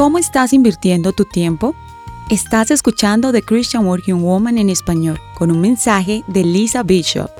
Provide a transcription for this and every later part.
¿Cómo estás invirtiendo tu tiempo? Estás escuchando The Christian Working Woman en español con un mensaje de Lisa Bishop.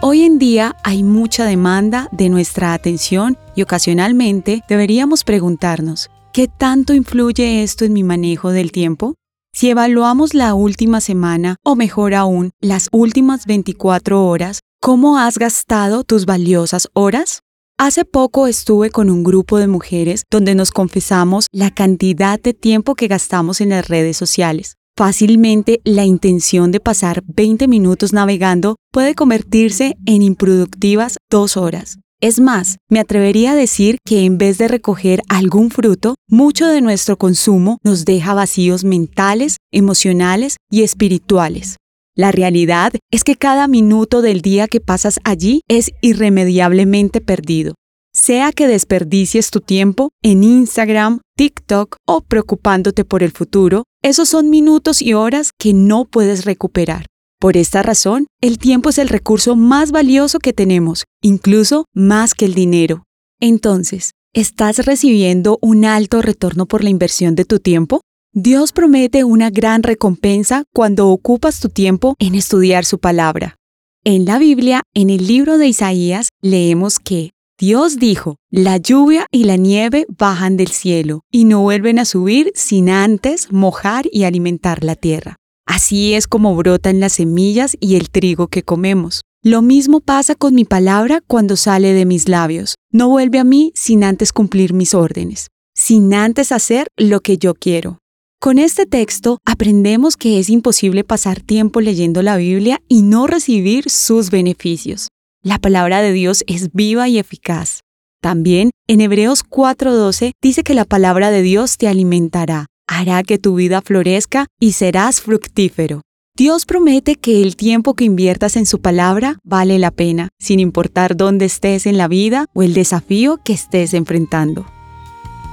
Hoy en día hay mucha demanda de nuestra atención y ocasionalmente deberíamos preguntarnos, ¿qué tanto influye esto en mi manejo del tiempo? Si evaluamos la última semana o mejor aún, las últimas 24 horas, ¿cómo has gastado tus valiosas horas? Hace poco estuve con un grupo de mujeres donde nos confesamos la cantidad de tiempo que gastamos en las redes sociales. Fácilmente la intención de pasar 20 minutos navegando puede convertirse en improductivas dos horas. Es más, me atrevería a decir que en vez de recoger algún fruto, mucho de nuestro consumo nos deja vacíos mentales, emocionales y espirituales. La realidad es que cada minuto del día que pasas allí es irremediablemente perdido sea que desperdicies tu tiempo en Instagram, TikTok o preocupándote por el futuro, esos son minutos y horas que no puedes recuperar. Por esta razón, el tiempo es el recurso más valioso que tenemos, incluso más que el dinero. Entonces, ¿estás recibiendo un alto retorno por la inversión de tu tiempo? Dios promete una gran recompensa cuando ocupas tu tiempo en estudiar su palabra. En la Biblia, en el libro de Isaías, leemos que Dios dijo, la lluvia y la nieve bajan del cielo y no vuelven a subir sin antes mojar y alimentar la tierra. Así es como brotan las semillas y el trigo que comemos. Lo mismo pasa con mi palabra cuando sale de mis labios. No vuelve a mí sin antes cumplir mis órdenes, sin antes hacer lo que yo quiero. Con este texto aprendemos que es imposible pasar tiempo leyendo la Biblia y no recibir sus beneficios. La palabra de Dios es viva y eficaz. También en Hebreos 4:12 dice que la palabra de Dios te alimentará, hará que tu vida florezca y serás fructífero. Dios promete que el tiempo que inviertas en su palabra vale la pena, sin importar dónde estés en la vida o el desafío que estés enfrentando.